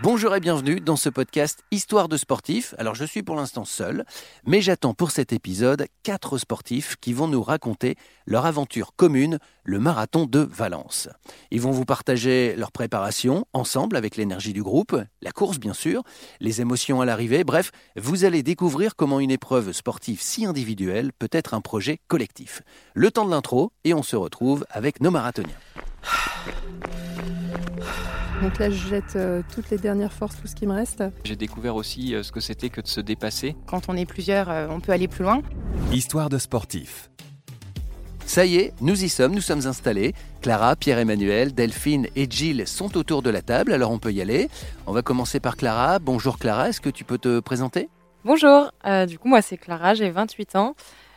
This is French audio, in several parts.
Bonjour et bienvenue dans ce podcast Histoire de sportifs. Alors je suis pour l'instant seul, mais j'attends pour cet épisode quatre sportifs qui vont nous raconter leur aventure commune, le marathon de Valence. Ils vont vous partager leur préparation ensemble avec l'énergie du groupe, la course bien sûr, les émotions à l'arrivée, bref, vous allez découvrir comment une épreuve sportive si individuelle peut être un projet collectif. Le temps de l'intro et on se retrouve avec nos marathoniens. Donc là, je jette euh, toutes les dernières forces, tout ce qui me reste. J'ai découvert aussi euh, ce que c'était que de se dépasser. Quand on est plusieurs, euh, on peut aller plus loin. Histoire de sportif. Ça y est, nous y sommes, nous sommes installés. Clara, Pierre-Emmanuel, Delphine et Gilles sont autour de la table, alors on peut y aller. On va commencer par Clara. Bonjour Clara, est-ce que tu peux te présenter? Bonjour, du coup moi c'est Clara, j'ai 28 ans.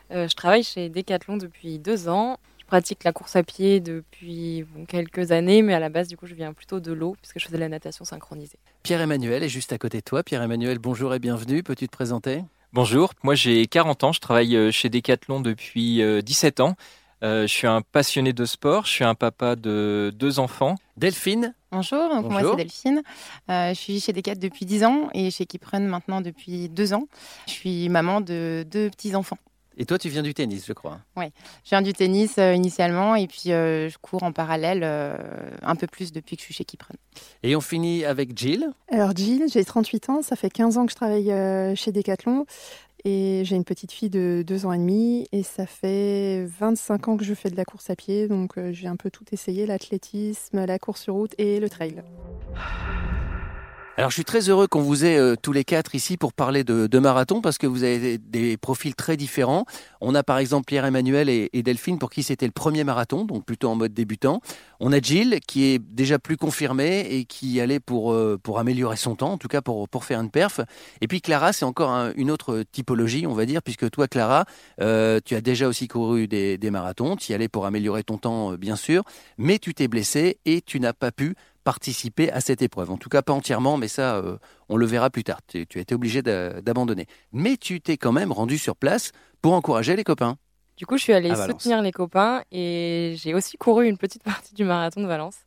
je travaille chez Decathlon depuis deux ans pratique la course à pied depuis quelques années, mais à la base, du coup, je viens plutôt de l'eau, puisque je faisais la natation synchronisée. Pierre-Emmanuel est juste à côté de toi. Pierre-Emmanuel, bonjour et bienvenue. Peux-tu te présenter? Bonjour, moi j'ai 40 ans, je travaille euh, chez Decathlon depuis 17 euh, ans. Euh, je suis un passionné de sport, je suis un papa de deux enfants. Delphine? Bonjour, donc moi c'est Delphine. je suis chez Decathlon depuis 10 ans et chez Kipren maintenant depuis deux ans. Je suis maman de deux petits-enfants. Et toi, tu viens du tennis, je crois. Oui, je viens du tennis euh, initialement et puis euh, je cours en parallèle euh, un peu plus depuis que je suis chez Kipren. Et on finit avec Jill. Alors Jill, j'ai 38 ans, ça fait 15 ans que je travaille chez Decathlon et j'ai une petite fille de 2 ans et demi et ça fait 25 ans que je fais de la course à pied, donc j'ai un peu tout essayé, l'athlétisme, la course sur route et le trail. Alors je suis très heureux qu'on vous ait euh, tous les quatre ici pour parler de, marathon parce que vous avez des, profils très différents. On a par exemple Pierre-Emmanuel et, Delphine pour qui c'était le premier marathon, donc plutôt en mode débutant. On a Jill qui est déjà plus confirmée et qui allait pour, euh, pour améliorer son temps, en tout cas pour, pour faire une perf. Et puis Clara, c'est encore une autre typologie, on va dire, puisque toi Clara, euh, tu as déjà aussi couru des, des marathons, tu y allais pour améliorer ton temps bien sûr, mais tu t'es blessé et tu n'as pas pu participer à cette épreuve. En tout cas, pas entièrement, mais ça, euh, on le verra plus tard. Tu, as été obligé d'abandonner. Mais tu t'es quand même rendu sur place pour encourager les copains. Du coup, je suis allée soutenir les copains et j'ai aussi couru une petite partie du marathon de Valence.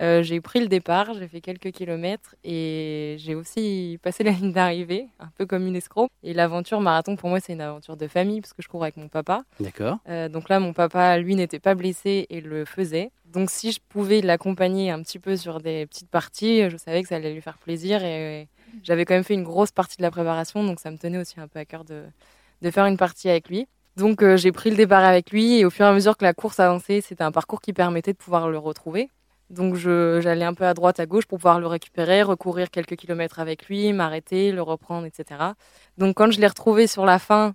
Euh, j'ai pris le départ, j'ai fait quelques kilomètres et j'ai aussi passé la ligne d'arrivée, un peu comme une escroc. Et l'aventure marathon, pour moi, c'est une aventure de famille parce que je cours avec mon papa. D'accord. Euh, donc là, mon papa, lui, n'était pas blessé et le faisait. Donc si je pouvais l'accompagner un petit peu sur des petites parties, je savais que ça allait lui faire plaisir et j'avais quand même fait une grosse partie de la préparation, donc ça me tenait aussi un peu à cœur de, de faire une partie avec lui. Donc euh, j'ai pris le départ avec lui et au fur et à mesure que la course avançait, c'était un parcours qui permettait de pouvoir le retrouver. Donc j'allais un peu à droite, à gauche pour pouvoir le récupérer, recourir quelques kilomètres avec lui, m'arrêter, le reprendre, etc. Donc quand je l'ai retrouvé sur la fin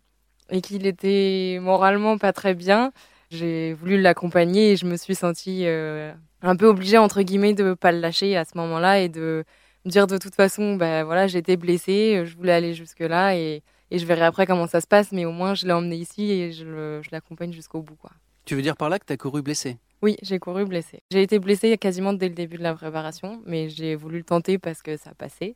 et qu'il était moralement pas très bien, j'ai voulu l'accompagner et je me suis sentie euh, un peu obligée, entre guillemets, de ne pas le lâcher à ce moment-là et de me dire de toute façon, ben voilà, j'étais blessée, je voulais aller jusque-là et, et, je verrai après comment ça se passe, mais au moins je l'ai emmené ici et je l'accompagne jusqu'au bout. Quoi. Tu veux dire par là que tu as couru blessé? Oui, j'ai couru blessé. J'ai été blessée quasiment dès le début de la préparation, mais j'ai voulu le tenter parce que ça passait.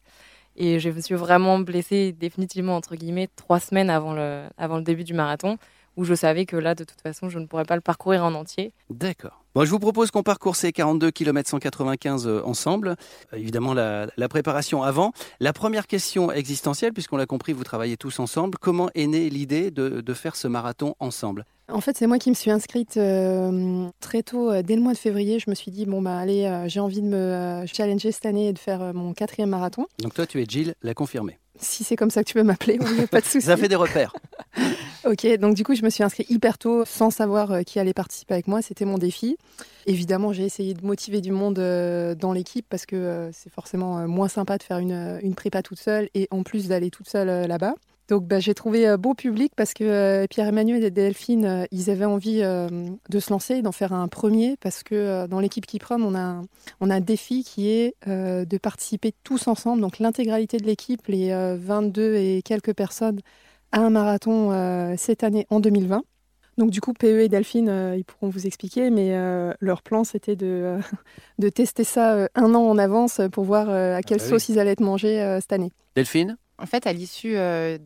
Et je me suis vraiment blessée définitivement, entre guillemets, trois semaines avant le début du marathon, où je savais que là, de toute façon, je ne pourrais pas le parcourir en entier. D'accord. Bon, je vous propose qu'on parcourt ces 42 km 195 ensemble. Euh, évidemment, la, préparation avant. La première question existentielle, puisqu'on l'a compris, vous travaillez tous ensemble. Comment est née l'idée de, de faire ce marathon ensemble? En fait, c'est moi qui me suis inscrite euh, très tôt, euh, dès le mois de février. Je me suis dit, bon, bah, allez, euh, j'ai envie de me challenger cette année et de faire mon quatrième marathon. Donc, toi, tu es Jill, la confirmée. Si c'est comme ça que tu veux m'appeler, il n'y a pas de souci. ça fait des repères. ok, donc du coup, je me suis inscrite hyper tôt, sans savoir qui allait participer avec moi. C'était mon défi. Évidemment, j'ai essayé de motiver du monde dans l'équipe parce que c'est forcément moins sympa de faire une, une prépa toute seule et en plus d'aller toute seule là-bas. Donc bah, j'ai trouvé euh, beau public parce que euh, Pierre-Emmanuel et Delphine, euh, ils avaient envie de se lancer, d'en faire un premier parce que dans l'équipe qui prend, on a, on a un défi qui est de participer tous ensemble, donc l'intégralité de l'équipe, les 22 et quelques personnes, à un marathon cette année en 2020. Donc du coup, PE et Delphine, ils pourront vous expliquer, mais leur plan, c'était de, de tester ça un an en avance pour voir à quelle ah sauce ils allaient être mangés cette année. Delphine? En fait, à l'issue euh,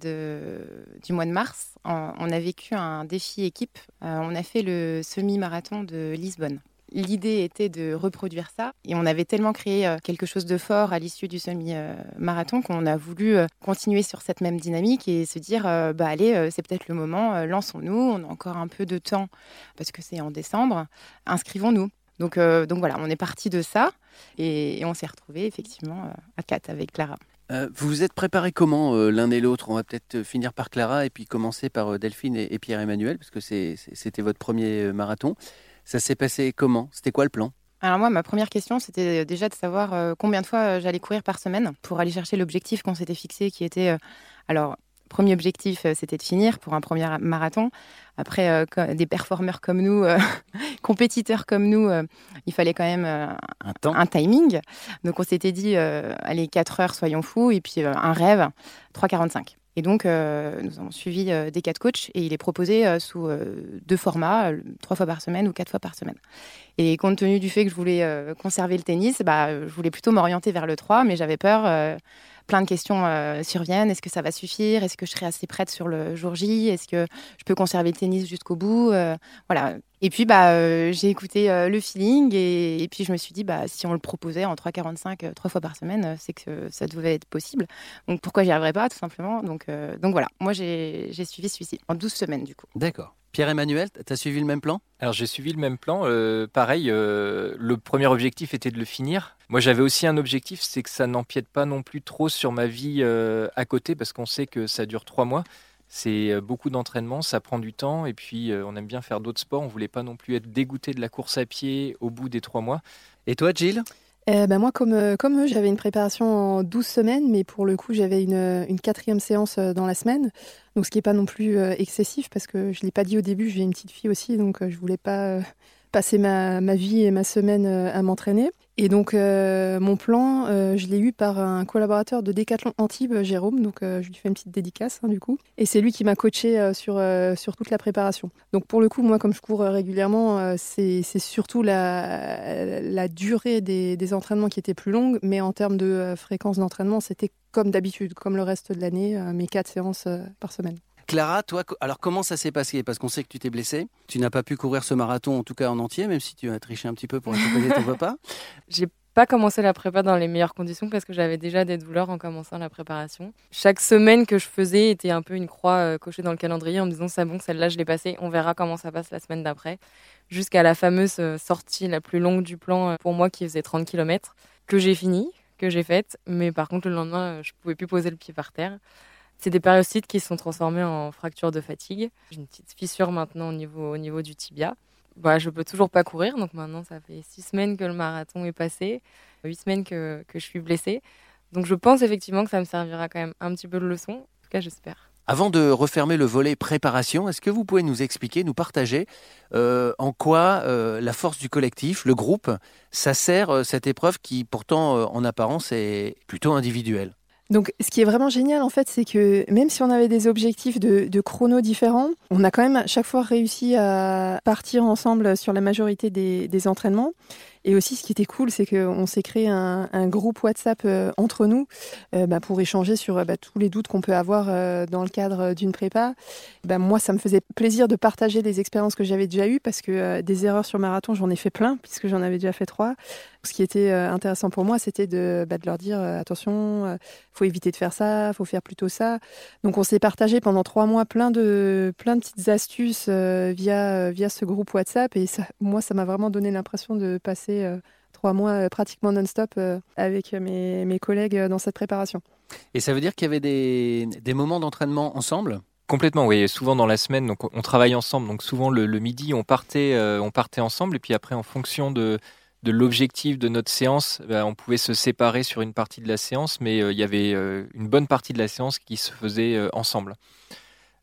du mois de mars, on, a vécu un défi équipe. Euh, on a fait le semi-marathon de Lisbonne. L'idée était de reproduire ça. Et on avait tellement créé euh, quelque chose de fort à l'issue du semi-marathon qu'on a voulu euh, continuer sur cette même dynamique et se dire, euh, bah allez, c'est peut-être le moment, lançons-nous, on a encore un peu de temps parce que c'est en décembre, inscrivons-nous. Donc, donc voilà, on est parti de ça et, on s'est retrouvés effectivement à 4 avec Clara. vous vous êtes préparés comment l'un et l'autre? On va peut-être finir par Clara et puis commencer par Delphine et, et Pierre-Emmanuel, parce que c'était votre premier marathon. Ça s'est passé comment? C'était quoi le plan? Alors moi, ma première question, c'était déjà de savoir euh, combien de fois euh, j'allais courir par semaine pour aller chercher l'objectif qu'on s'était fixé, qui était, euh, alors, premier objectif, c'était de finir pour un premier marathon. Après, des performeurs comme nous, compétiteurs comme nous, il fallait quand même un, temps. un timing. Donc on s'était dit, allez, 4 heures, soyons fous, et puis un rêve, 3,45. Et donc, euh, nous avons suivi euh, des quatre coachs et il est proposé euh, sous deux formats, trois fois par semaine ou quatre fois par semaine. Et compte tenu du fait que je voulais conserver le tennis, bah, je voulais plutôt m'orienter vers le 3, mais j'avais peur plein de questions euh, surviennent. Est-ce que ça va suffire? Est-ce que je serai assez prête sur le jour J? Est-ce que je peux conserver le tennis jusqu'au bout? Euh, Voilà. Et puis, bah, euh, j'ai écouté le feeling et, puis je me suis dit, bah, si on le proposait en 3,45 trois fois par semaine, c'est que ça devait être possible. Donc, pourquoi j'y arriverais pas, tout simplement? Donc, donc voilà, moi, j'ai suivi celui-ci en 12 semaines, du coup. D'accord. Pierre-Emmanuel, tu as suivi le même plan? Alors j'ai suivi le même plan. Euh, pareil, euh, le premier objectif était de le finir. Moi j'avais aussi un objectif, c'est que ça n'empiète pas non plus trop sur ma vie euh, à côté, parce qu'on sait que ça dure trois mois. C'est beaucoup d'entraînement, ça prend du temps, et puis on aime bien faire d'autres sports. On voulait pas non plus être dégoûté de la course à pied au bout des trois mois. Et toi, Gilles? Eh ben moi, comme, euh, comme eux, j'avais une préparation en 12 semaines, mais pour le coup, j'avais une, une, quatrième séance euh, dans la semaine. Donc, ce qui n'est pas non plus euh, excessif, parce que je ne l'ai pas dit au début, j'ai une petite fille aussi, donc je ne voulais pas passer ma, vie et ma semaine à m'entraîner. Et donc, euh, mon plan, euh, je l'ai eu par un collaborateur de Decathlon Antibes, Jérôme. Donc, euh, je lui fais une petite dédicace, hein, du coup. Et c'est lui qui m'a coaché sur, sur toute la préparation. Donc, pour le coup, moi, comme je cours régulièrement, c'est surtout la, la durée des, des, entraînements qui était plus longue. Mais en termes de fréquence d'entraînement, c'était comme d'habitude, comme le reste de l'année, mes quatre séances par semaine. Clara, toi, alors comment ça s'est passé? Parce qu'on sait que tu t'es blessée. Tu n'as pas pu courir ce marathon, en tout cas en entier, même si tu as triché un petit peu pour accompagner ton papa. J'ai pas commencé la prépa dans les meilleures conditions parce que j'avais déjà des douleurs en commençant la préparation. Chaque semaine que je faisais était un peu une croix euh, cochée dans le calendrier en me disant c'est bon, celle-là je l'ai passée, on verra comment ça passe la semaine d'après. Jusqu'à la fameuse euh, sortie la plus longue du plan euh, pour moi qui faisait 30 km, que j'ai fini, que j'ai faite, mais par contre le lendemain je pouvais plus poser le pied par terre. C'est des périocytes qui se sont transformés en fractures de fatigue. J'ai une petite fissure maintenant au niveau, au niveau du tibia. Bah, je peux toujours pas courir, donc maintenant ça fait six semaines que le marathon est passé, huit semaines que, que je suis blessée. Donc je pense effectivement que ça me servira quand même un petit peu de leçon. En tout cas, j'espère. Avant de refermer le volet préparation, est-ce que vous pouvez nous expliquer, nous partager euh, en quoi euh, la force du collectif, le groupe, ça sert euh, cette épreuve qui pourtant en apparence est plutôt individuelle? Donc, ce qui est vraiment génial, en fait, c'est que même si on avait des objectifs de, de chrono différents, on a quand même à chaque fois réussi à partir ensemble sur la majorité des, des entraînements. Et aussi, ce qui était cool, c'est qu'on s'est créé un, groupe WhatsApp euh, entre nous euh, bah, pour échanger sur euh, bah, tous les doutes qu'on peut avoir dans le cadre d'une prépa. Bah, moi, ça me faisait plaisir de partager des expériences que j'avais déjà eues parce que des erreurs sur marathon, j'en ai fait plein puisque j'en avais déjà fait trois. Ce qui était intéressant pour moi, c'était de, leur dire attention, faut éviter de faire ça, faut faire plutôt ça. Donc, on s'est partagé pendant trois mois plein de petites astuces via ce groupe WhatsApp et moi, ça m'a vraiment donné l'impression de passer euh, trois mois euh, pratiquement non-stop euh, avec mes, mes, collègues dans cette préparation. Et ça veut dire qu'il y avait des, des moments d'entraînement ensemble? Complètement, oui. Souvent dans la semaine, donc on travaille ensemble. Donc souvent le, midi, on partait, on partait ensemble. Et puis après, en fonction de, de l'objectif de notre séance, bah, on pouvait se séparer sur une partie de la séance, mais il y avait une bonne partie de la séance qui se faisait ensemble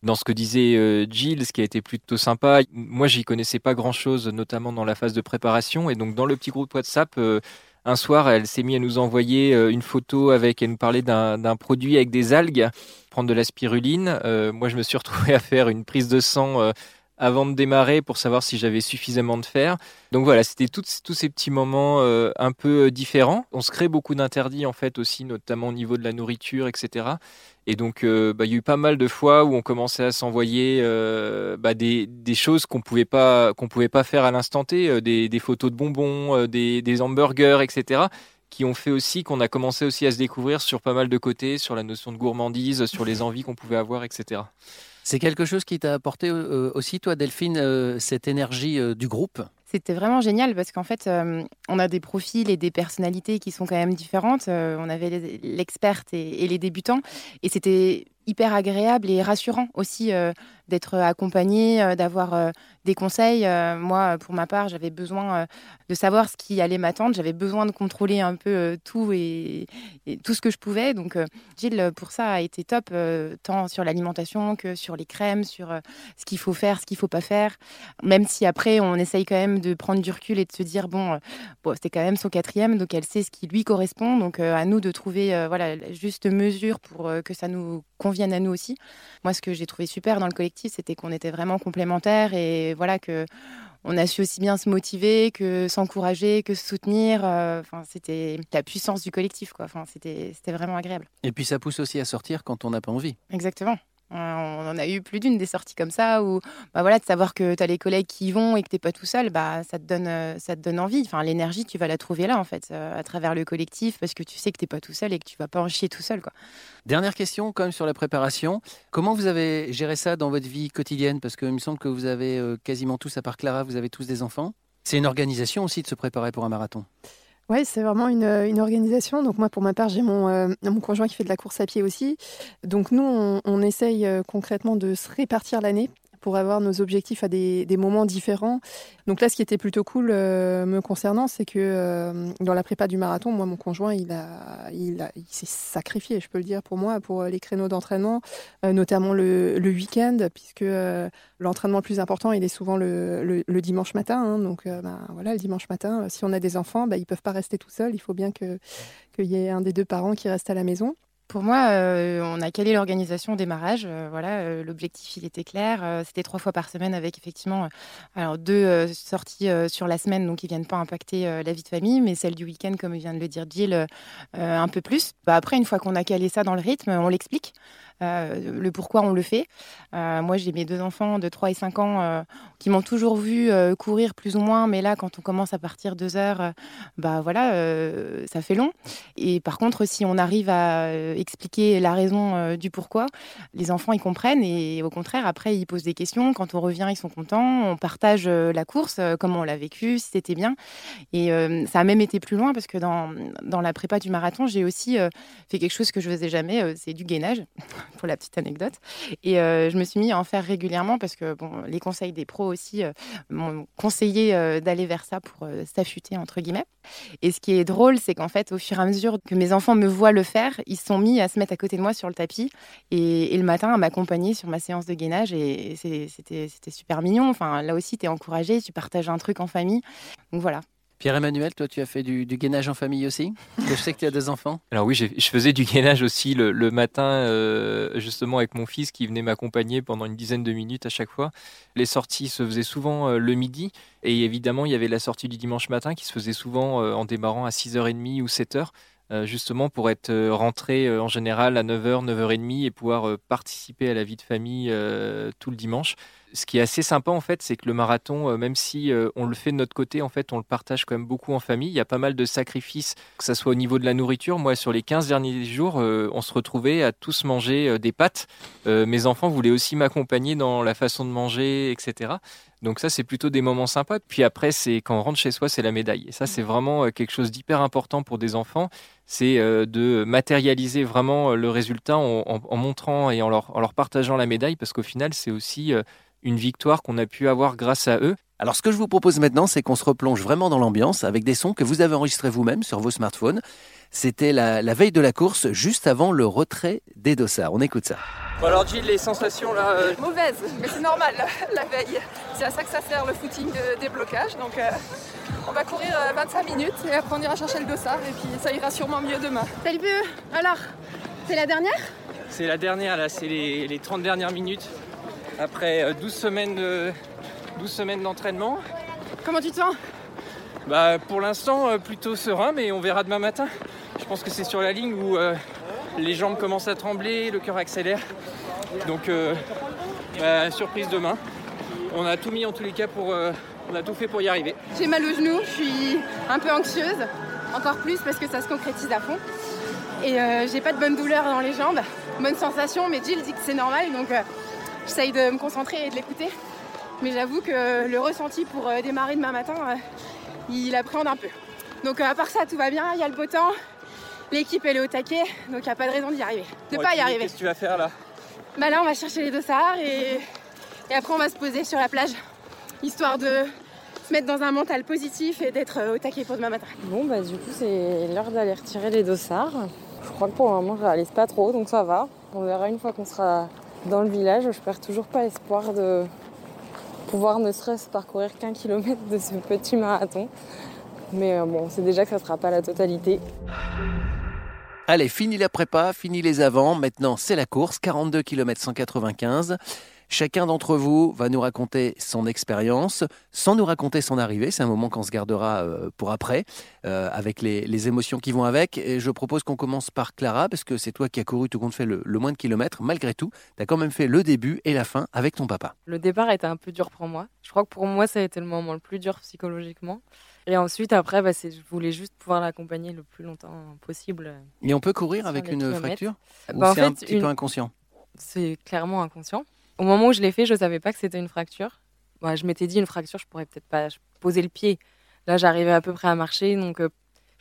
dans ce que disait euh, Jill, ce qui a été plutôt sympa. Moi, j'y connaissais pas grand-chose, notamment dans la phase de préparation. Et donc, dans le petit groupe WhatsApp, euh, un soir, elle s'est mise à nous envoyer euh, une photo avec, elle nous parlait d'un produit avec des algues, prendre de la spiruline. moi, je me suis retrouvé à faire une prise de sang avant de démarrer pour savoir si j'avais suffisamment de fer. Donc voilà, c'était tous ces petits moments un peu différents. On se crée beaucoup d'interdits en fait aussi, notamment au niveau de la nourriture, etc. Et donc, bah, il y a eu pas mal de fois où on commençait à s'envoyer bah, des, choses qu'on pouvait pas qu'on pouvait pas faire à l'instant T, des, photos de bonbons, des, des hamburgers, etc qui ont fait aussi qu'on a commencé aussi à se découvrir sur pas mal de côtés, sur la notion de gourmandise, sur les envies qu'on pouvait avoir, etc. C'est quelque chose qui t'a apporté aussi, toi, Delphine, cette énergie du groupe? C'était vraiment génial parce qu'en fait, on a des profils et des personnalités qui sont quand même différentes. on avait l'experte et, et, les débutants. Et c'était hyper agréable et rassurant aussi d'être accompagné, d'avoir des conseils. Euh, moi, pour ma part, j'avais besoin euh, de savoir ce qui allait m'attendre. J'avais besoin de contrôler un peu euh, tout et, tout ce que je pouvais. Donc, Gilles, pour ça, a été top, tant sur l'alimentation que sur les crèmes, sur ce qu'il faut faire, ce qu'il faut pas faire. Même si après, on essaye quand même de prendre du recul et de se dire bon, bon c'était quand même son quatrième, donc elle sait ce qui lui correspond. Donc, à nous de trouver voilà la juste mesure pour que ça nous convienne à nous aussi. Moi, ce que j'ai trouvé super dans le collectif, c'était qu'on était vraiment complémentaires et voilà que on a su aussi bien se motiver que s'encourager, que se soutenir. Euh, enfin, c'était la puissance du collectif, quoi. Enfin, c'était vraiment agréable. Et puis ça pousse aussi à sortir quand on n'a pas envie. Exactement. On en a eu plus d'une des sorties comme ça où bah voilà, de savoir que tu as les collègues qui y vont et que tu n'es pas tout seul, bah, ça, te donne, euh, ça te donne envie. Enfin, L'énergie, tu vas la trouver là, en fait, euh, à travers le collectif, parce que tu sais que tu n'es pas tout seul et que tu vas pas en chier tout seul. Quoi. Dernière question, quand même, sur la préparation. Comment vous avez géré ça dans votre vie quotidienne? Parce qu'il me semble que vous avez euh, quasiment tous, à part Clara, vous avez tous des enfants. C'est une organisation aussi de se préparer pour un marathon. Oui, c'est vraiment une, une, organisation. Donc moi, pour ma part, j'ai mon, euh, mon conjoint qui fait de la course à pied aussi. Donc nous, on, on essaye euh, concrètement de se répartir l'année pour avoir nos objectifs à des, moments différents. Donc là, ce qui était plutôt cool euh, me concernant, c'est que euh, dans la prépa du marathon, moi, mon conjoint, il, a, il, a, il s'est sacrifié, je peux le dire, pour moi, pour les créneaux d'entraînement, euh, notamment le, week-end, puisque l'entraînement le plus important, il est souvent le, le, dimanche matin. Hein. donc ben, voilà, le dimanche matin, si on a des enfants, ben, ils ne peuvent pas rester tout seuls. Il faut bien qu'il y ait un des deux parents qui reste à la maison. Pour moi, euh, on a calé l'organisation au démarrage. Euh, voilà, euh, l'objectif il était clair. C'était trois fois par semaine avec effectivement deux sorties sur la semaine, donc qui viennent pas impacter la vie de famille, mais celle du week-end, comme vient de le dire Jill, un peu plus. Bah, après, une fois qu'on a calé ça dans le rythme, on l'explique. Euh, le pourquoi on le fait. Euh, moi, j'ai mes deux enfants de 3 et 5 ans euh, qui m'ont toujours vu courir plus ou moins, mais là, quand on commence à partir deux heures, bah voilà, ça fait long. Et par contre, si on arrive à expliquer la raison du pourquoi, les enfants ils comprennent et au contraire, après ils posent des questions. Quand on revient, ils sont contents. On partage la course, comment on l'a vécu, si c'était bien. Et ça a même été plus loin parce que dans, dans la prépa du marathon, j'ai aussi fait quelque chose que je faisais jamais, c'est du gainage pour la petite anecdote. Et euh, je me suis mis à en faire régulièrement parce que bon, les conseils des pros aussi euh, m'ont conseillé euh, d'aller vers ça pour s'affûter, entre guillemets. Et ce qui est drôle, c'est qu'en fait, au fur et à mesure que mes enfants me voient le faire, ils sont mis à se mettre à côté de moi sur le tapis et, le matin à m'accompagner sur ma séance de gainage. Et c'était super mignon. Enfin, là aussi, tu es encouragé, tu partages un truc en famille. Donc voilà. Pierre-Emmanuel, toi, tu as fait du, gainage en famille aussi Je sais que tu as deux enfants. Alors oui, je faisais du gainage aussi le, matin, euh, justement avec mon fils qui venait m'accompagner pendant une dizaine de minutes à chaque fois. Les sorties se faisaient souvent euh, le midi. Et évidemment, il y avait la sortie du dimanche matin qui se faisait souvent euh, en démarrant à 6h30 ou 7h justement pour être rentré en général à 9h, 9h30 et pouvoir participer à la vie de famille tout le dimanche ce qui est assez sympa en fait, c'est que le marathon, euh, même si euh, on le fait de notre côté, en fait, on le partage quand même beaucoup en famille. Il y a pas mal de sacrifices, que ce soit au niveau de la nourriture. Moi, sur les 15 derniers jours, euh, on se retrouvait à tous manger des pâtes. mes enfants voulaient aussi m'accompagner dans la façon de manger, etc. Donc ça, c'est plutôt des moments sympas. Puis après, c'est quand on rentre chez soi, c'est la médaille. Et ça, c'est vraiment quelque chose d'hyper important pour des enfants. C'est de matérialiser vraiment le résultat en, montrant et en leur, partageant la médaille, parce qu'au final, c'est aussi une victoire qu'on a pu avoir grâce à eux. Alors ce que je vous propose maintenant, c'est qu'on se replonge vraiment dans l'ambiance avec des sons que vous avez enregistrés vous-même sur vos smartphones. C'était la, veille de la course, juste avant le retrait des dossards. On écoute ça. Bon alors Gilles, les sensations là euh, Mauvaises, mais c'est normal, la, veille. C'est à ça que ça sert le footing de déblocage. Donc euh, on va courir 25 euh, minutes et après on ira chercher le dossard et puis ça ira sûrement mieux demain. Salut Alors, c'est la dernière? C'est la dernière là, c'est les, les 30 dernières minutes après 12 euh, semaines 12 semaines d'entraînement. Comment tu te sens? Bah, pour l'instant, euh, plutôt serein, mais on verra demain matin. Je pense que c'est sur la ligne où euh, les jambes commencent à trembler, le cœur accélère. Donc, euh, bah, surprise demain. On a tout mis en tous les cas pour. euh, on a tout fait pour y arriver. J'ai mal au genou, je suis un peu anxieuse, encore plus parce que ça se concrétise à fond. Et j'ai pas de bonne douleur dans les jambes, bonne sensation, mais Jill dit que c'est normal, donc j'essaye de me concentrer et de l'écouter. Mais j'avoue que le ressenti pour démarrer demain matin, il appréhende un peu. Donc à part ça, tout va bien, il y a le beau temps, l'équipe elle est au taquet, donc il n'y a pas de raison d'y arriver, de Ouais, pas y arriver. Qu'est-ce que tu vas faire là? Bah là, on va chercher les dossards et, et après, on va se poser sur la plage, histoire de se mettre dans un mental positif et d'être euh, au taquet pour demain matin. Bon, bah du coup, c'est l'heure d'aller retirer les dossards. Je crois que pour le moment, je réalise pas trop, donc ça va. On verra une fois qu'on sera dans le village. Je perds toujours pas espoir de pouvoir ne serait-ce parcourir qu'un kilomètre de ce petit marathon. Mais euh, bon, c'est déjà que ça sera pas la totalité. Allez, fini la prépa, fini les avants. Maintenant, c'est la course, 42 km 195. Chacun d'entre vous va nous raconter son expérience, sans nous raconter son arrivée. C'est un moment qu'on se gardera euh, pour après, euh, avec les, émotions qui vont avec. Et je propose qu'on commence par Clara, parce que c'est toi qui as couru tout compte fait le, le moins de kilomètres. Malgré tout, tu as quand même fait le début et la fin avec ton papa. Le départ était un peu dur pour moi. Je crois que pour moi, ça a été le moment le plus dur psychologiquement. Et ensuite, après, bah, je voulais juste pouvoir l'accompagner le plus longtemps possible. Et on peut courir avec une fracture Ou Bah, en c'est un petit une- peu inconscient c'est clairement inconscient. Au moment où je l'ai fait, je savais pas que c'était une fracture. Bah, je m'étais dit une fracture, je pourrais peut-être pas poser le pied. Là, j'arrivais à peu près à marcher, donc euh,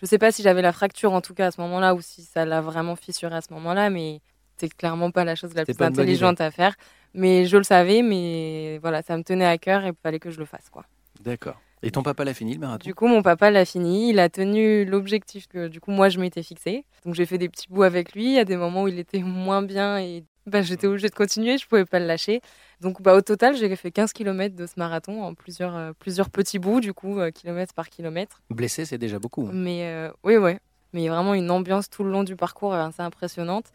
je sais pas si j'avais la fracture en tout cas à ce moment-là ou si ça l'a vraiment fissuré à ce moment-là, mais c'est clairement pas la chose la plus intelligente à faire. Mais je le savais, mais voilà, ça me tenait à cœur et il fallait que je le fasse quoi. D'accord. Et ton papa l'a fini le marathon Du coup, mon papa l'a fini. Il a tenu l'objectif que, du coup, moi, je m'étais fixé. Donc, j'ai fait des petits bouts avec lui. Il y a des moments où il était moins bien et bah, j'étais obligée de continuer. Je pouvais pas le lâcher. Donc, bah, au total, j'ai fait 15 km de ce marathon en plusieurs, euh, plusieurs petits bouts, du coup, euh, kilomètre par kilomètre. Blessé, c'est déjà beaucoup. hein. Mais euh, oui, ouais. Mais il y a vraiment une ambiance tout le long du parcours euh, assez impressionnante.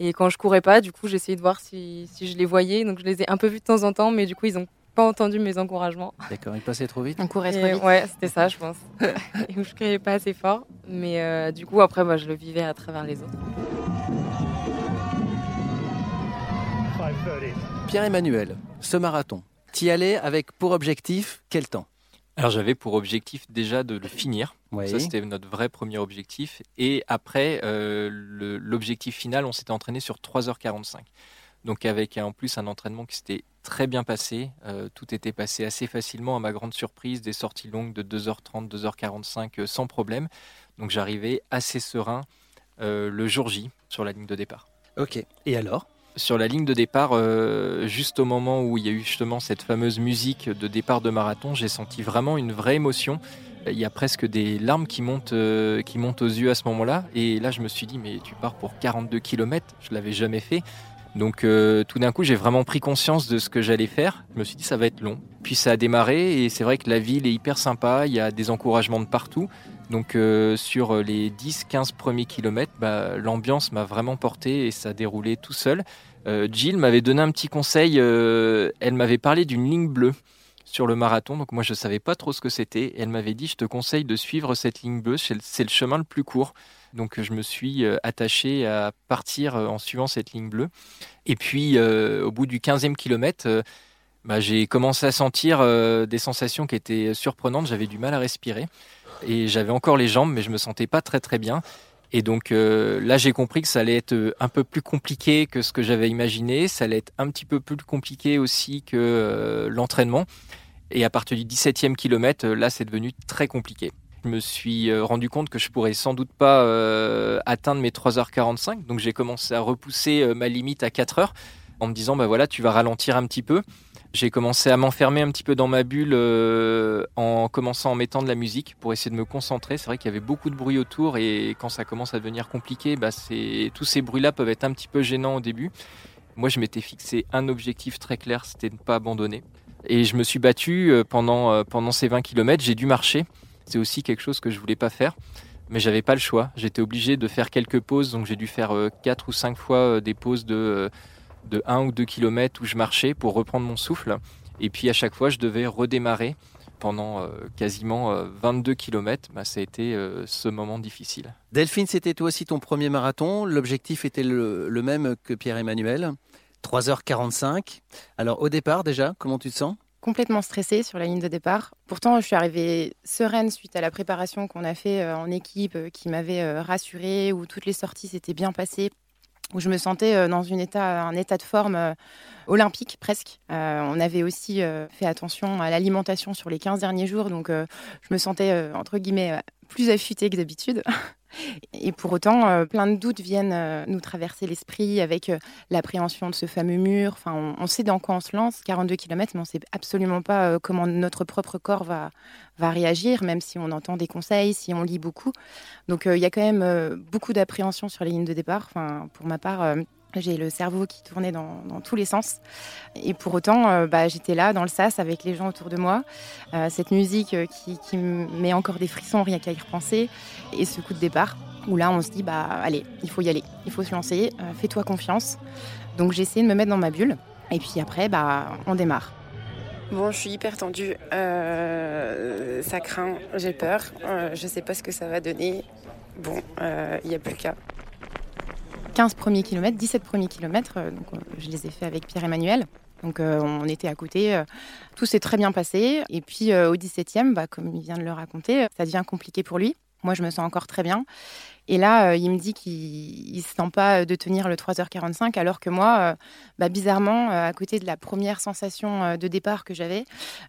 Et quand je courais pas, du coup, j'essayais de voir si, si je les voyais. Donc, je les ai un peu vus de temps en temps, mais du coup, ils ont pas entendu mes encouragements. D'accord, il passait trop vite On courait trop vite. ouais, c'était ça, je pense. Et où je criais pas assez fort. Mais euh, du coup, après, bah, je le vivais à travers les autres. Pierre-Emmanuel, ce marathon, t'y allais avec pour objectif quel temps? Alors j'avais pour objectif déjà de le finir. Oui. Ça, c'était notre vrai premier objectif. Et après, euh, l'objectif final, on s'était entraîné sur 3h45. Donc avec en plus un entraînement qui s'était très bien passé. Euh, tout était passé assez facilement, à ma grande surprise, des sorties longues de 2h30, 2h45 euh, sans problème. Donc j'arrivais assez serein euh, le jour J sur la ligne de départ. Ok. Et alors? Sur la ligne de départ, euh, juste au moment où il y a eu justement cette fameuse musique de départ de marathon, j'ai senti vraiment une vraie émotion. Il y a presque des larmes qui montent, euh, qui montent aux yeux à ce moment-là. Et là, je me suis dit, mais tu pars pour 42 km, je l'avais jamais fait. Donc euh, tout d'un coup, j'ai vraiment pris conscience de ce que j'allais faire. Je me suis dit, ça va être long. Puis ça a démarré et c'est vrai que la ville est hyper sympa, il y a des encouragements de partout. Donc euh, sur les 10-15 premiers kilomètres, bah, l'ambiance m'a vraiment porté et ça a déroulé tout seul. Euh, Jill m'avait donné un petit conseil, elle m'avait parlé d'une ligne bleue sur le marathon, donc moi je ne savais pas trop ce que c'était. Elle m'avait dit, je te conseille de suivre cette ligne bleue, c'est le- c'est le chemin le plus court. Donc je me suis euh, attaché à partir euh, en suivant cette ligne bleue. Et puis euh, au bout du 15e kilomètre, euh, bah, j'ai commencé à sentir euh, des sensations qui étaient surprenantes, j'avais du mal à respirer. Et j'avais encore les jambes, mais je me sentais pas très très bien. Et donc euh, là, j'ai compris que ça allait être euh, un peu plus compliqué que ce que j'avais imaginé. Ça allait être un petit peu plus compliqué aussi que euh, l'entraînement. Et à partir du 17e kilomètre, euh, là, c'est devenu très compliqué. Je me suis euh, rendu compte que je pourrais sans doute pas euh, atteindre mes 3h45. Donc j'ai commencé à repousser euh, ma limite à 4 heures en me disant, bah voilà, tu vas ralentir un petit peu. J'ai commencé à m'enfermer un petit peu dans ma bulle en commençant en mettant de la musique pour essayer de me concentrer. C'est vrai qu'il y avait beaucoup de bruit autour et quand ça commence à devenir compliqué, bah tous ces bruits-là peuvent être un petit peu gênants au début. Moi, je m'étais fixé un objectif très clair, c'était de ne pas abandonner. Et je me suis battu pendant, pendant ces 20 km. J'ai dû marcher. C'est aussi quelque chose que je voulais pas faire. Mais j'avais pas le choix. J'étais obligé de faire quelques pauses. Donc j'ai dû faire euh, quatre ou cinq fois euh, des pauses de, euh, de 1 ou 2 km où je marchais pour reprendre mon souffle. Et puis à chaque fois, je devais redémarrer pendant quasiment 22 km. Bah, ça a été ce moment difficile. Delphine, c'était toi aussi ton premier marathon. L'objectif était le, le même que Pierre-Emmanuel. 3h45. Alors au départ déjà, comment tu te sens? Complètement stressée sur la ligne de départ. Pourtant, je suis arrivée sereine suite à la préparation qu'on a fait euh, en équipe, euh, qui m'avait euh, rassurée, où toutes les sorties s'étaient bien passées, où je me sentais dans un état de forme olympique presque. on avait aussi fait attention à l'alimentation sur les 15 derniers jours, donc je me sentais, entre guillemets, plus affûtée que d'habitude. Et pour autant, euh, plein de doutes viennent euh, nous traverser l'esprit avec euh, l'appréhension de ce fameux mur. Enfin, on, sait dans quoi on se lance, 42 km, mais on ne sait absolument pas comment notre propre corps va, va réagir, même si on entend des conseils, si on lit beaucoup. Donc il y a quand même beaucoup d'appréhension sur les lignes de départ. Enfin, pour ma part, j'ai le cerveau qui tournait dans, tous les sens. Et pour autant, bah, j'étais là dans le sas avec les gens autour de moi. cette musique qui, qui, me met encore des frissons rien qu'à y repenser. Et ce coup de départ où là on se dit bah allez, il faut y aller, il faut se lancer, euh, fais-toi confiance. Donc j'ai essayé de me mettre dans ma bulle et puis après bah on démarre. Bon, je suis hyper tendue, euh, ça craint, j'ai peur, euh, je sais pas ce que ça va donner. Bon, il n'y a plus qu'à. 15 premiers kilomètres, 17 premiers kilomètres, donc je les ai faits avec Pierre-Emmanuel. Donc on était à côté, tout s'est très bien passé. Et puis au 17e, bah, comme il vient de le raconter, ça devient compliqué pour lui. Moi, je me sens encore très bien. Et là, euh, il me dit qu'il ne se sent pas de tenir le 3h45, alors que moi, euh, bah, bizarrement, euh, à côté de la première sensation de départ que j'avais,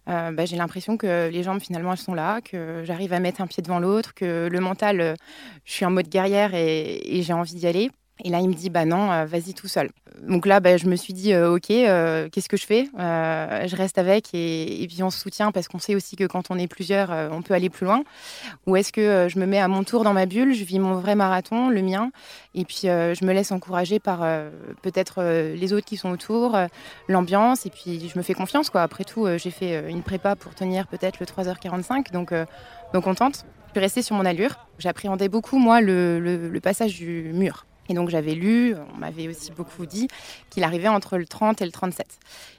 bah, j'ai l'impression que les jambes, finalement, elles sont là, que j'arrive à mettre un pied devant l'autre, que le mental, je suis en mode guerrière et j'ai envie d'y aller. Et là, il me dit, bah non, euh, vas-y tout seul. Donc là, bah, je me suis dit, euh, ok, euh, qu'est-ce que je fais? Je reste avec et, puis on se soutient parce qu'on sait aussi que quand on est plusieurs, on peut aller plus loin. Ou est-ce que je me mets à mon tour dans ma bulle, je vis mon vrai marathon, le mien, et puis je me laisse encourager par peut-être les autres qui sont autour, l'ambiance, et puis je me fais confiance. quoi. Après tout, j'ai fait une prépa pour tenir peut-être le 3h45, donc, donc on tente. Je suis restée sur mon allure. J'appréhendais beaucoup, moi, le passage du mur. Et donc j'avais lu, on m'avait aussi beaucoup dit qu'il arrivait entre le 30 et le 37.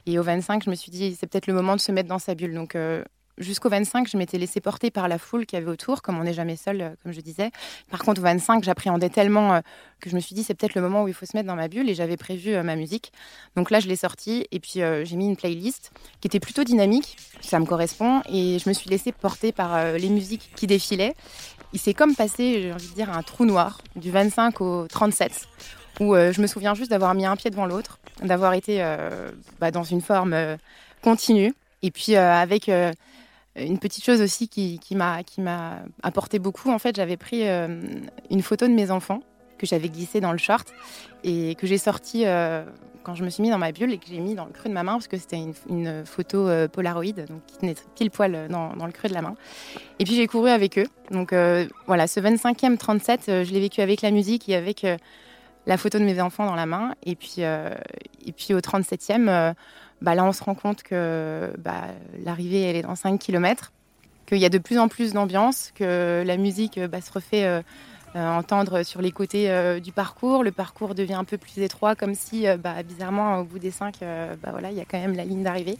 Et au 25, je me suis dit, c'est peut-être le moment de se mettre dans sa bulle. Donc euh, jusqu'au 25, je m'étais laissée porter par la foule qui avait autour, comme on n'est jamais seul, euh, comme je disais. Par contre, au 25, j'appréhendais tellement euh, que je me suis dit, c'est peut-être le moment où il faut se mettre dans ma bulle. Et j'avais prévu ma musique. Donc là, je l'ai sortie et puis j'ai mis une playlist qui était plutôt dynamique. Ça me correspond. Et je me suis laissée porter par les musiques qui défilaient il s'est comme passé, j'ai envie de dire, un trou noir du 25 au 37, où euh, je me souviens juste d'avoir mis un pied devant l'autre, d'avoir été euh, bah, dans une forme euh, continue, et puis avec une petite chose aussi qui, qui m'a apporté beaucoup. En fait, j'avais pris une photo de mes enfants que j'avais glissée dans le short et que j'ai sortie quand je me suis mis dans ma bulle et que j'ai mis dans le creux de ma main, parce que c'était une, photo euh, Polaroid, donc qui tenait pile poil euh, dans, le creux de la main. Et puis j'ai couru avec eux. Donc euh, voilà, ce 25e 37, je l'ai vécu avec la musique et avec la photo de mes enfants dans la main. Et puis, et puis au 37e, bah, là on se rend compte que bah, l'arrivée elle est dans 5 km, qu'il y a de plus en plus d'ambiance, que la musique bah, se refait euh, entendre sur les côtés euh, du parcours. Le parcours devient un peu plus étroit, comme si, euh, bah, bizarrement, au bout des cinq, bah, voilà, il y a quand même la ligne d'arrivée.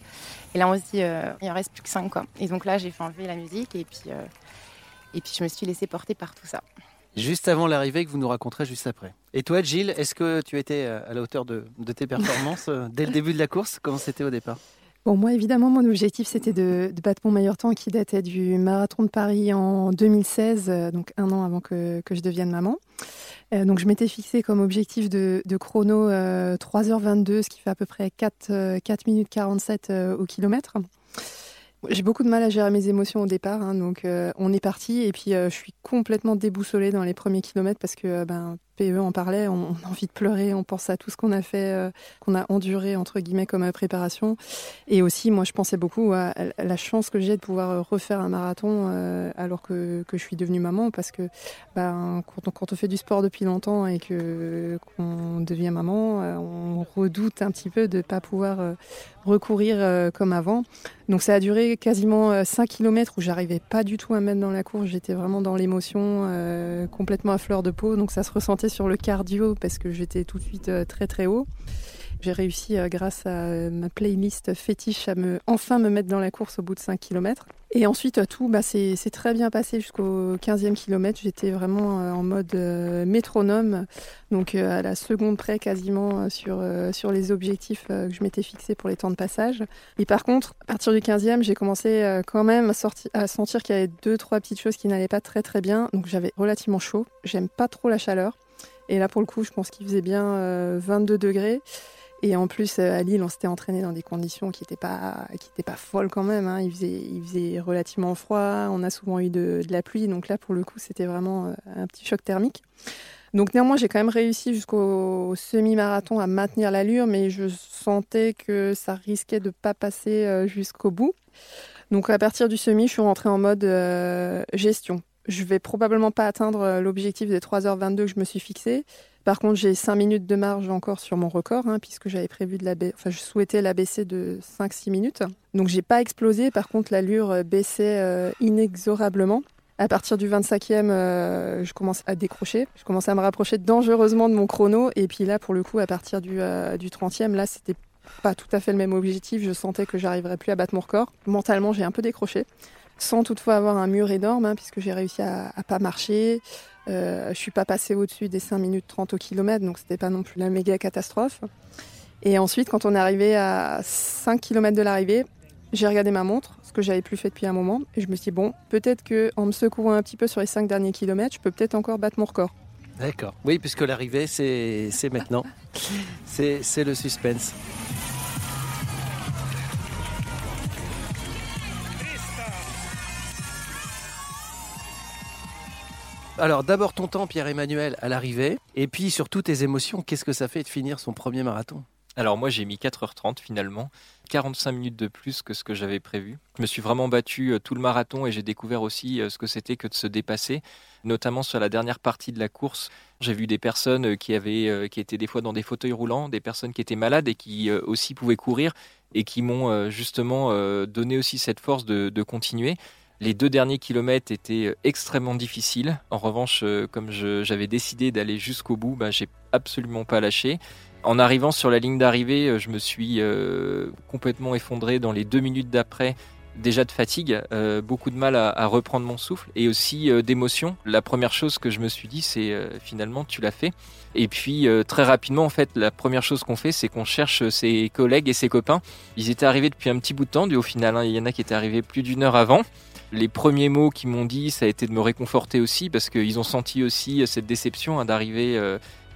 Et là, on se dit, il en reste plus que cinq. Quoi. Et donc là, j'ai fait enlever la musique et puis, et puis je me suis laissée porter par tout ça. Juste avant l'arrivée que vous nous raconterez juste après. Et toi, Gilles, est-ce que tu étais à la hauteur de tes performances dès le début de la course? Comment c'était au départ? Bon, moi, évidemment, mon objectif, c'était de, battre mon meilleur temps qui datait du marathon de Paris en 2016, euh, donc un an avant que, je devienne maman. Euh, donc, je m'étais fixé comme objectif de, chrono 3h22, euh, ce qui fait à peu près 4, 4 minutes 47 au kilomètre. J'ai beaucoup de mal à gérer mes émotions au départ, hein, donc on est parti et puis je suis complètement déboussolée dans les premiers kilomètres parce que ben, PE en parlait, on, a envie de pleurer, on pense à tout ce qu'on a fait, euh, qu'on a enduré entre guillemets comme euh, préparation. Et aussi, moi, je pensais beaucoup à, la chance que j'ai de pouvoir euh, refaire un marathon alors que, je suis devenue maman, parce que ben, quand, on, quand, on, fait du sport depuis longtemps et que qu'on devient maman, on redoute un petit peu de ne pas pouvoir recourir comme avant. Donc ça a duré quasiment 5 km où j'arrivais pas du tout à mettre dans la course, j'étais vraiment dans l'émotion, complètement à fleur de peau, donc ça se ressentait sur le cardio parce que j'étais tout de suite euh, très très haut. J'ai réussi, euh, grâce à ma playlist fétiche, à me, enfin me mettre dans la course au bout de 5 km. Et ensuite, euh, tout bah, c'est très bien passé jusqu'au 15e kilomètre. J'étais vraiment euh, en mode métronome, donc à la seconde près quasiment sur, sur les objectifs que je m'étais fixés pour les temps de passage. Et par contre, à partir du 15e, j'ai commencé quand même à, sortir, à sentir qu'il y avait deux, trois petites choses qui n'allaient pas très très bien. Donc j'avais relativement chaud. J'aime pas trop la chaleur. Et là, pour le coup, je pense qu'il faisait bien 22 degrés. Et en plus, euh, à Lille, on s'était entraîné dans des conditions qui n'étaient pas, pas folles quand même. Hein. Il, faisait, il faisait relativement froid. On a souvent eu de, la pluie. Donc là, pour le coup, c'était vraiment euh, un petit choc thermique. Donc néanmoins, j'ai quand même réussi jusqu'au semi-marathon à maintenir l'allure, mais je sentais que ça risquait de ne pas passer euh, jusqu'au bout. Donc à partir du semi, je suis rentrée en mode gestion. Je vais probablement pas atteindre l'objectif des 3h22 que je me suis fixé. Par contre, j'ai 5 minutes de marge encore sur mon record, hein, puisque j'avais prévu de la enfin, je souhaitais la baisser de 5-6 minutes. Donc, j'ai pas explosé. Par contre, l'allure euh, baissait euh, inexorablement. À partir du 25e, euh, je commence à décrocher. Je commence à me rapprocher dangereusement de mon chrono. Et puis là, pour le coup, à partir du, du 30e, là, c'était pas tout à fait le même objectif. Je sentais que j'arriverais plus à battre mon record. Mentalement, j'ai un peu décroché sans toutefois avoir un mur énorme, hein, puisque j'ai réussi à, à pas marcher. Euh, je suis pas passée au-dessus des 5 minutes 30 au kilomètre, donc c'était pas non plus la méga catastrophe. Et ensuite, quand on est arrivé à 5 km de l'arrivée, j'ai regardé ma montre, ce que j'avais plus fait depuis un moment, et je me suis dit, bon, peut-être qu'en me secouant un petit peu sur les 5 derniers kilomètres, je peux peut-être encore battre mon record. D'accord. Oui, puisque l'arrivée, c'est maintenant. c'est le suspense. Alors d'abord ton temps, Pierre-Emmanuel, à l'arrivée, et puis surtout tes émotions, qu'est-ce que ça fait de finir son premier marathon? Alors moi j'ai mis 4h30 finalement, 45 minutes de plus que ce que j'avais prévu. Je me suis vraiment battu euh, tout le marathon et j'ai découvert aussi euh, ce que c'était que de se dépasser, notamment sur la dernière partie de la course. J'ai vu des personnes euh, qui avaient qui étaient des fois dans des fauteuils roulants, des personnes qui étaient malades et qui aussi pouvaient courir et qui m'ont justement donné aussi cette force de continuer. Les deux derniers kilomètres étaient euh, extrêmement difficiles. En revanche, euh, comme j'avais décidé d'aller jusqu'au bout, bah, j'ai absolument pas lâché. En arrivant sur la ligne d'arrivée, euh, je me suis complètement effondré dans les deux minutes d'après. Déjà de fatigue, beaucoup de mal à, reprendre mon souffle et aussi d'émotion. La première chose que je me suis dit, c'est finalement tu l'as fait. Et puis très rapidement, en fait, la première chose qu'on fait, c'est qu'on cherche ses collègues et ses copains. Ils étaient arrivés depuis un petit bout de temps, au final, hein, il y en a qui étaient arrivés plus d'une heure avant. Les premiers mots qu'ils m'ont dit, ça a été de me réconforter aussi, parce qu'ils ont senti aussi euh, cette déception hein, d'arriver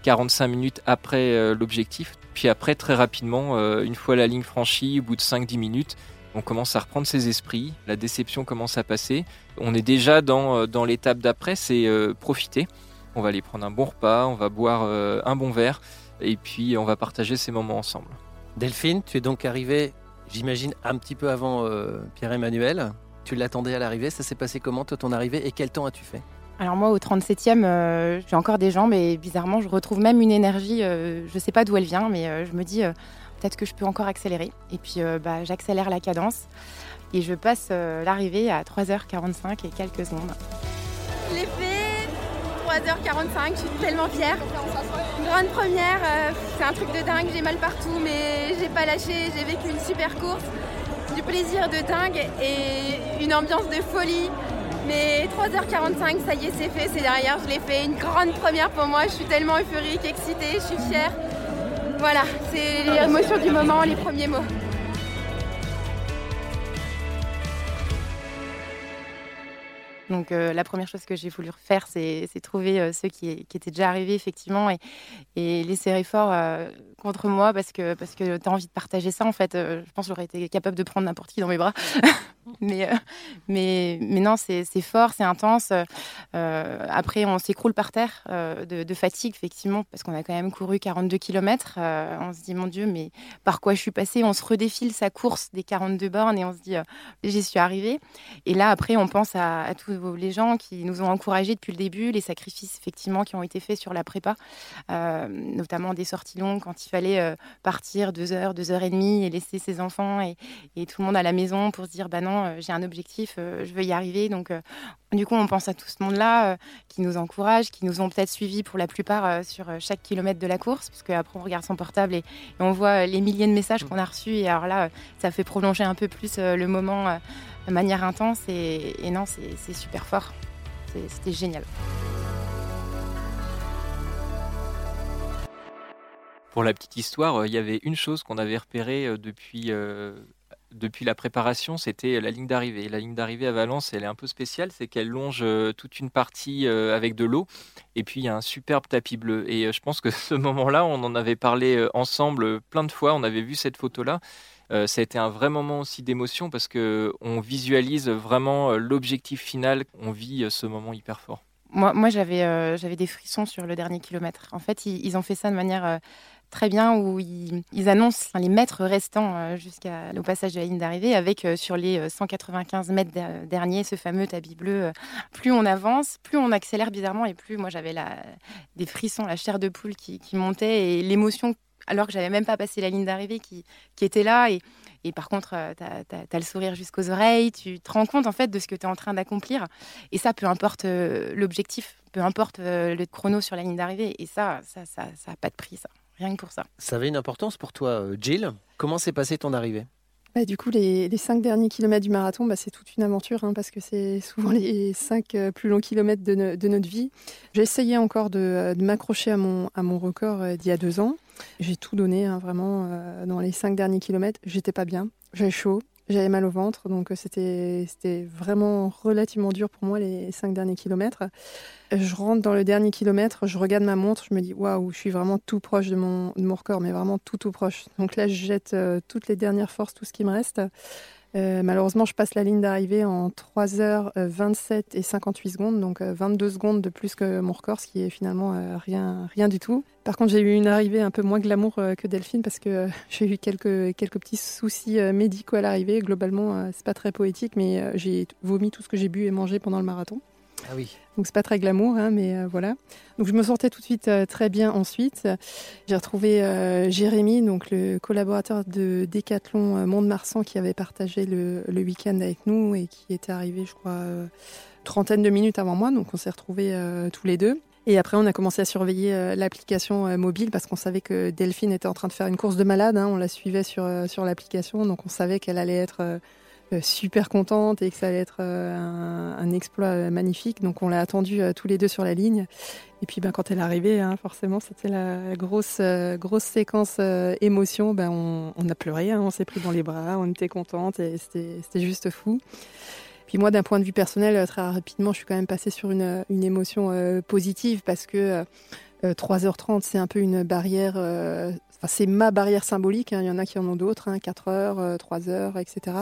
45 euh, minutes après euh, l'objectif. Puis après, très rapidement, une fois la ligne franchie, au bout de 5-10 minutes, on commence à reprendre ses esprits, la déception commence à passer. On est déjà dans, dans l'étape d'après, c'est profiter. On va aller prendre un bon repas, on va boire un bon verre, et puis on va partager ces moments ensemble. Delphine, tu es donc arrivée, j'imagine, un petit peu avant Pierre-Emmanuel. Tu l'attendais à l'arrivée, ça s'est passé comment toi ton arrivée et quel temps as-tu fait? Alors moi au 37e, euh, j'ai encore des jambes et bizarrement je retrouve même une énergie, euh, je ne sais pas d'où elle vient, mais euh, je me dis peut-être que je peux encore accélérer. Et puis bah, j'accélère la cadence et je passe l'arrivée à 3h45 et quelques secondes. Je l'ai fait 3h45, je suis tellement fière. Une grande première, c'est un truc de dingue, j'ai mal partout mais j'ai pas lâché, j'ai vécu une super course du plaisir de dingue et une ambiance de folie. Mais 3h45, ça y est, c'est fait, c'est derrière, je l'ai fait. Une grande première pour moi, je suis tellement euphorique, excitée, je suis fière. Voilà, c'est l'émotion du moment, les premiers mots. Donc euh, la première chose que j'ai voulu refaire, c'est trouver euh, ceux qui, étaient déjà arrivés effectivement et, et les serrer fort euh, contre moi parce que, parce que tu as envie de partager ça en fait. je pense que j'aurais été capable de prendre n'importe qui dans mes bras. mais, mais, mais non, c'est fort, c'est intense. après, on s'écroule par terre de, de, fatigue effectivement parce qu'on a quand même couru 42 km. on se dit mon Dieu, mais par quoi je suis passée? On se redéfile sa course des 42 bornes et on se dit j'y suis arrivée. Et là après, on pense à, tout les gens qui nous ont encouragés depuis le début, les sacrifices effectivement qui ont été faits sur la prépa, euh, notamment des sorties longues quand il fallait euh, partir deux heures, deux heures et demie et laisser ses enfants et, et tout le monde à la maison pour se dire bah non, euh, j'ai un objectif, euh, je veux y arriver. Donc euh, du coup, on pense à tout ce monde-là qui nous encourage, qui nous ont peut-être suivis pour la plupart sur chaque kilomètre de la course, parce qu'après on regarde son portable et, et on voit les milliers de messages qu'on a reçus. Et alors là, ça fait prolonger un peu plus le moment de manière intense. Et, et non, c'est super fort. C'était génial. Pour la petite histoire, il y avait une chose qu'on avait repérée depuis, depuis la préparation, c'était la ligne d'arrivée. La ligne d'arrivée à Valence, elle est un peu spéciale, c'est qu'elle longe euh, toute une partie euh, avec de l'eau, et puis il y a un superbe tapis bleu. Et euh, je pense que ce moment-là, on en avait parlé ensemble plein de fois, on avait vu cette photo-là. Ça a été un vrai moment aussi d'émotion parce que on visualise vraiment l'objectif final. On vit ce moment hyper fort. Moi, j'avais des frissons sur le dernier kilomètre. En fait, ils, ont fait ça de manière très bien où ils, annoncent les mètres restants euh, jusqu'au passage de la ligne d'arrivée avec euh, sur les euh, 195 mètres der- derniers ce fameux tapis bleu. euh, plus on avance, plus on accélère bizarrement et plus moi j'avais des frissons, la chair de poule qui, montait et l'émotion alors que j'avais même pas passé la ligne d'arrivée qui, était là et, par contre, tu as, le sourire jusqu'aux oreilles, tu te rends compte en fait de ce que tu es en train d'accomplir. Et ça, peu importe euh, l'objectif, peu importe euh, le chrono sur la ligne d'arrivée. Et ça, ça, ça, ça a pas de prix, ça. Rien que pour ça. Ça avait une importance pour toi, euh, Jill. Comment s'est passée ton arrivée? Bah, du coup, les, les cinq derniers kilomètres du marathon, bah, c'est toute une aventure hein, parce que c'est souvent les cinq euh, plus longs kilomètres de, no- de notre vie. J'ai essayé encore de, euh, de m'accrocher à mon, à mon record euh, d'il y a deux ans. J'ai tout donné hein, vraiment euh, dans les cinq derniers kilomètres. J'étais pas bien, j'avais chaud, j'avais mal au ventre, donc euh, c'était c'était vraiment relativement dur pour moi les cinq derniers kilomètres. Je rentre dans le dernier kilomètre, je regarde ma montre, je me dis waouh, je suis vraiment tout proche de mon, de mon record, mais vraiment tout tout proche. Donc là, je jette euh, toutes les dernières forces, tout ce qui me reste. Euh, malheureusement, je passe la ligne d'arrivée en 3h27 et 58 secondes, donc euh, 22 secondes de plus que mon record, ce qui est finalement euh, rien, rien du tout. Par contre, j'ai eu une arrivée un peu moins glamour euh, que Delphine parce que euh, j'ai eu quelques, quelques petits soucis euh, médicaux à l'arrivée. Globalement, euh, c'est pas très poétique, mais euh, j'ai vomi tout ce que j'ai bu et mangé pendant le marathon. Ah oui. Donc c'est pas très glamour, hein, mais euh, voilà. Donc je me sentais tout de suite euh, très bien ensuite. J'ai retrouvé euh, Jérémy, donc le collaborateur de Décathlon euh, Mont-de-Marsan qui avait partagé le, week-end avec nous et qui était arrivé, je crois, trentaine de minutes avant moi. Donc on s'est retrouvés tous les deux. Et après, on a commencé à surveiller l'application mobile parce qu'on savait que Delphine était en train de faire une course de malade. hein. on la suivait sur, sur l'application, donc on savait qu'elle allait être super contente et que ça allait être euh, un, exploit euh, magnifique. Donc on l'a attendue euh, tous les deux sur la ligne. Et puis ben, quand elle est arrivée, hein, forcément, c'était la grosse, euh, grosse séquence euh, émotion. Ben, on, on a pleuré, hein, on s'est pris dans les bras, on était contente et c'était juste fou. Puis moi, d'un point de vue personnel, euh, très rapidement, je suis quand même passée sur une, une émotion euh, positive parce que euh, 3h30, c'est un peu une barrière, euh, c'est ma barrière symbolique. hein. Il y en a qui en ont d'autres, hein, 4h, 3h, etc.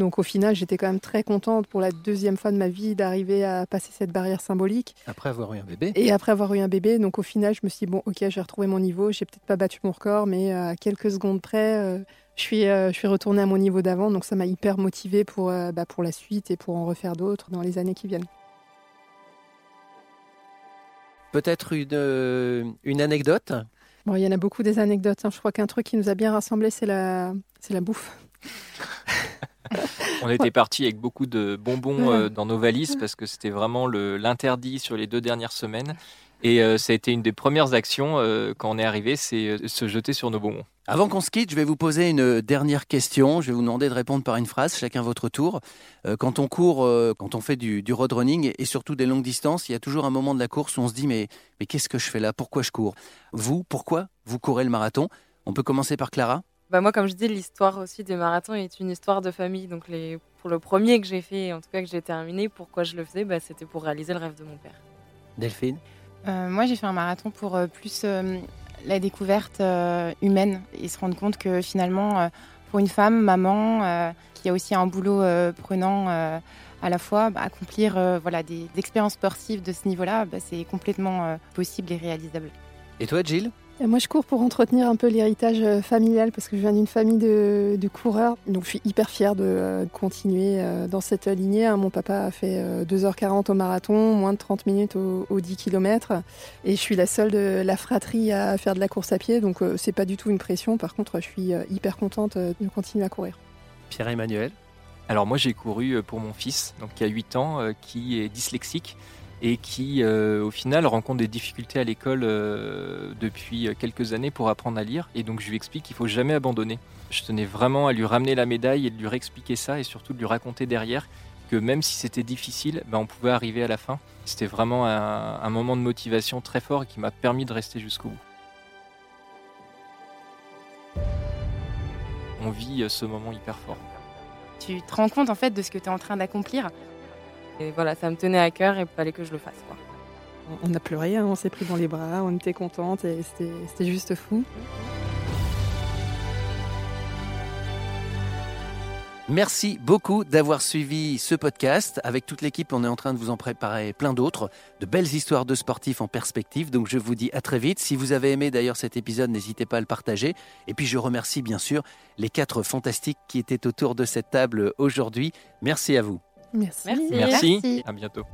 Donc au final, j'étais quand même très contente pour la deuxième fois de ma vie d'arriver à passer cette barrière symbolique. Après avoir eu un bébé. Et après avoir eu un bébé, donc au final, je me suis dit, bon, ok, j'ai retrouvé mon niveau, j'ai peut-être pas battu mon record, mais à quelques secondes près, euh, je suis, euh, je suis retournée à mon niveau d'avant, donc ça m'a hyper motivée pour, euh, bah, pour la suite et pour en refaire d'autres dans les années qui viennent. Peut-être une, euh, une anecdote? Bon, il y en a beaucoup des anecdotes. hein. Je crois qu'un truc qui nous a bien rassemblés, c'est la, c'est la bouffe. On était parti avec beaucoup de bonbons euh, dans nos valises parce que c'était vraiment le- l'interdit sur les deux dernières semaines. Et euh, ça a été une des premières actions euh, quand on est arrivé, c'est euh, se jeter sur nos bonbons. Avant qu'on se quitte, je vais vous poser une dernière question. Je vais vous demander de répondre par une phrase, chacun votre tour. Euh, quand on court, euh, quand on fait du, du road running et, et surtout des longues distances, il y a toujours un moment de la course où on se dit mais, mais qu'est-ce que je fais là? Pourquoi je cours? Vous, pourquoi vous courez le marathon? On peut commencer par Clara. Bah moi, comme je dis, l'histoire aussi des marathons est une histoire de famille. Donc les... pour le premier que j'ai fait, en tout cas que j'ai terminé, pourquoi je le faisais bah, C'était pour réaliser le rêve de mon père. Delphine? Euh, moi, j'ai fait un marathon pour euh, plus euh, la découverte euh, humaine et se rendre compte que finalement, euh, pour une femme, maman, euh, qui a aussi un boulot euh, prenant euh, à la fois, bah, accomplir euh, voilà, des, des expériences sportives de ce niveau-là, bah, c'est complètement euh, possible et réalisable. Et toi, Gilles moi, je cours pour entretenir un peu l'héritage euh, familial parce que je viens d'une famille de, de, coureurs. Donc, je suis hyper fière de euh, continuer euh, dans cette lignée. Hein. Mon papa a fait 2h40 au marathon, moins de 30 minutes au, au, 10 km. Et je suis la seule de la fratrie à faire de la course à pied. Donc, c'est pas du tout une pression. Par contre, je suis hyper contente de continuer à courir. Pierre-Emmanuel alors moi j'ai couru pour mon fils, donc qui a 8 ans, qui est dyslexique et qui, euh, au final, rencontre des difficultés à l'école euh, depuis quelques années pour apprendre à lire. Et donc, je lui explique qu'il faut jamais abandonner. Je tenais vraiment à lui ramener la médaille et de lui réexpliquer ça et surtout de lui raconter derrière que même si c'était difficile, ben, on pouvait arriver à la fin. C'était vraiment un, un moment de motivation très fort qui m'a permis de rester jusqu'au bout. On vit ce moment hyper fort. Tu te rends compte en fait de ce que tu es en train d'accomplir et voilà, ça me tenait à cœur et il fallait que je le fasse. Quoi. On a pleuré, on s'est pris dans les bras, on était contente et c'était juste fou. Merci beaucoup d'avoir suivi ce podcast. Avec toute l'équipe, on est en train de vous en préparer plein d'autres, de belles histoires de sportifs en perspective. Donc je vous dis à très vite. Si vous avez aimé d'ailleurs cet épisode, n'hésitez pas à le partager. Et puis je remercie bien sûr les quatre fantastiques qui étaient autour de cette table aujourd'hui. Merci à vous. Merci. Merci. Merci. À bientôt.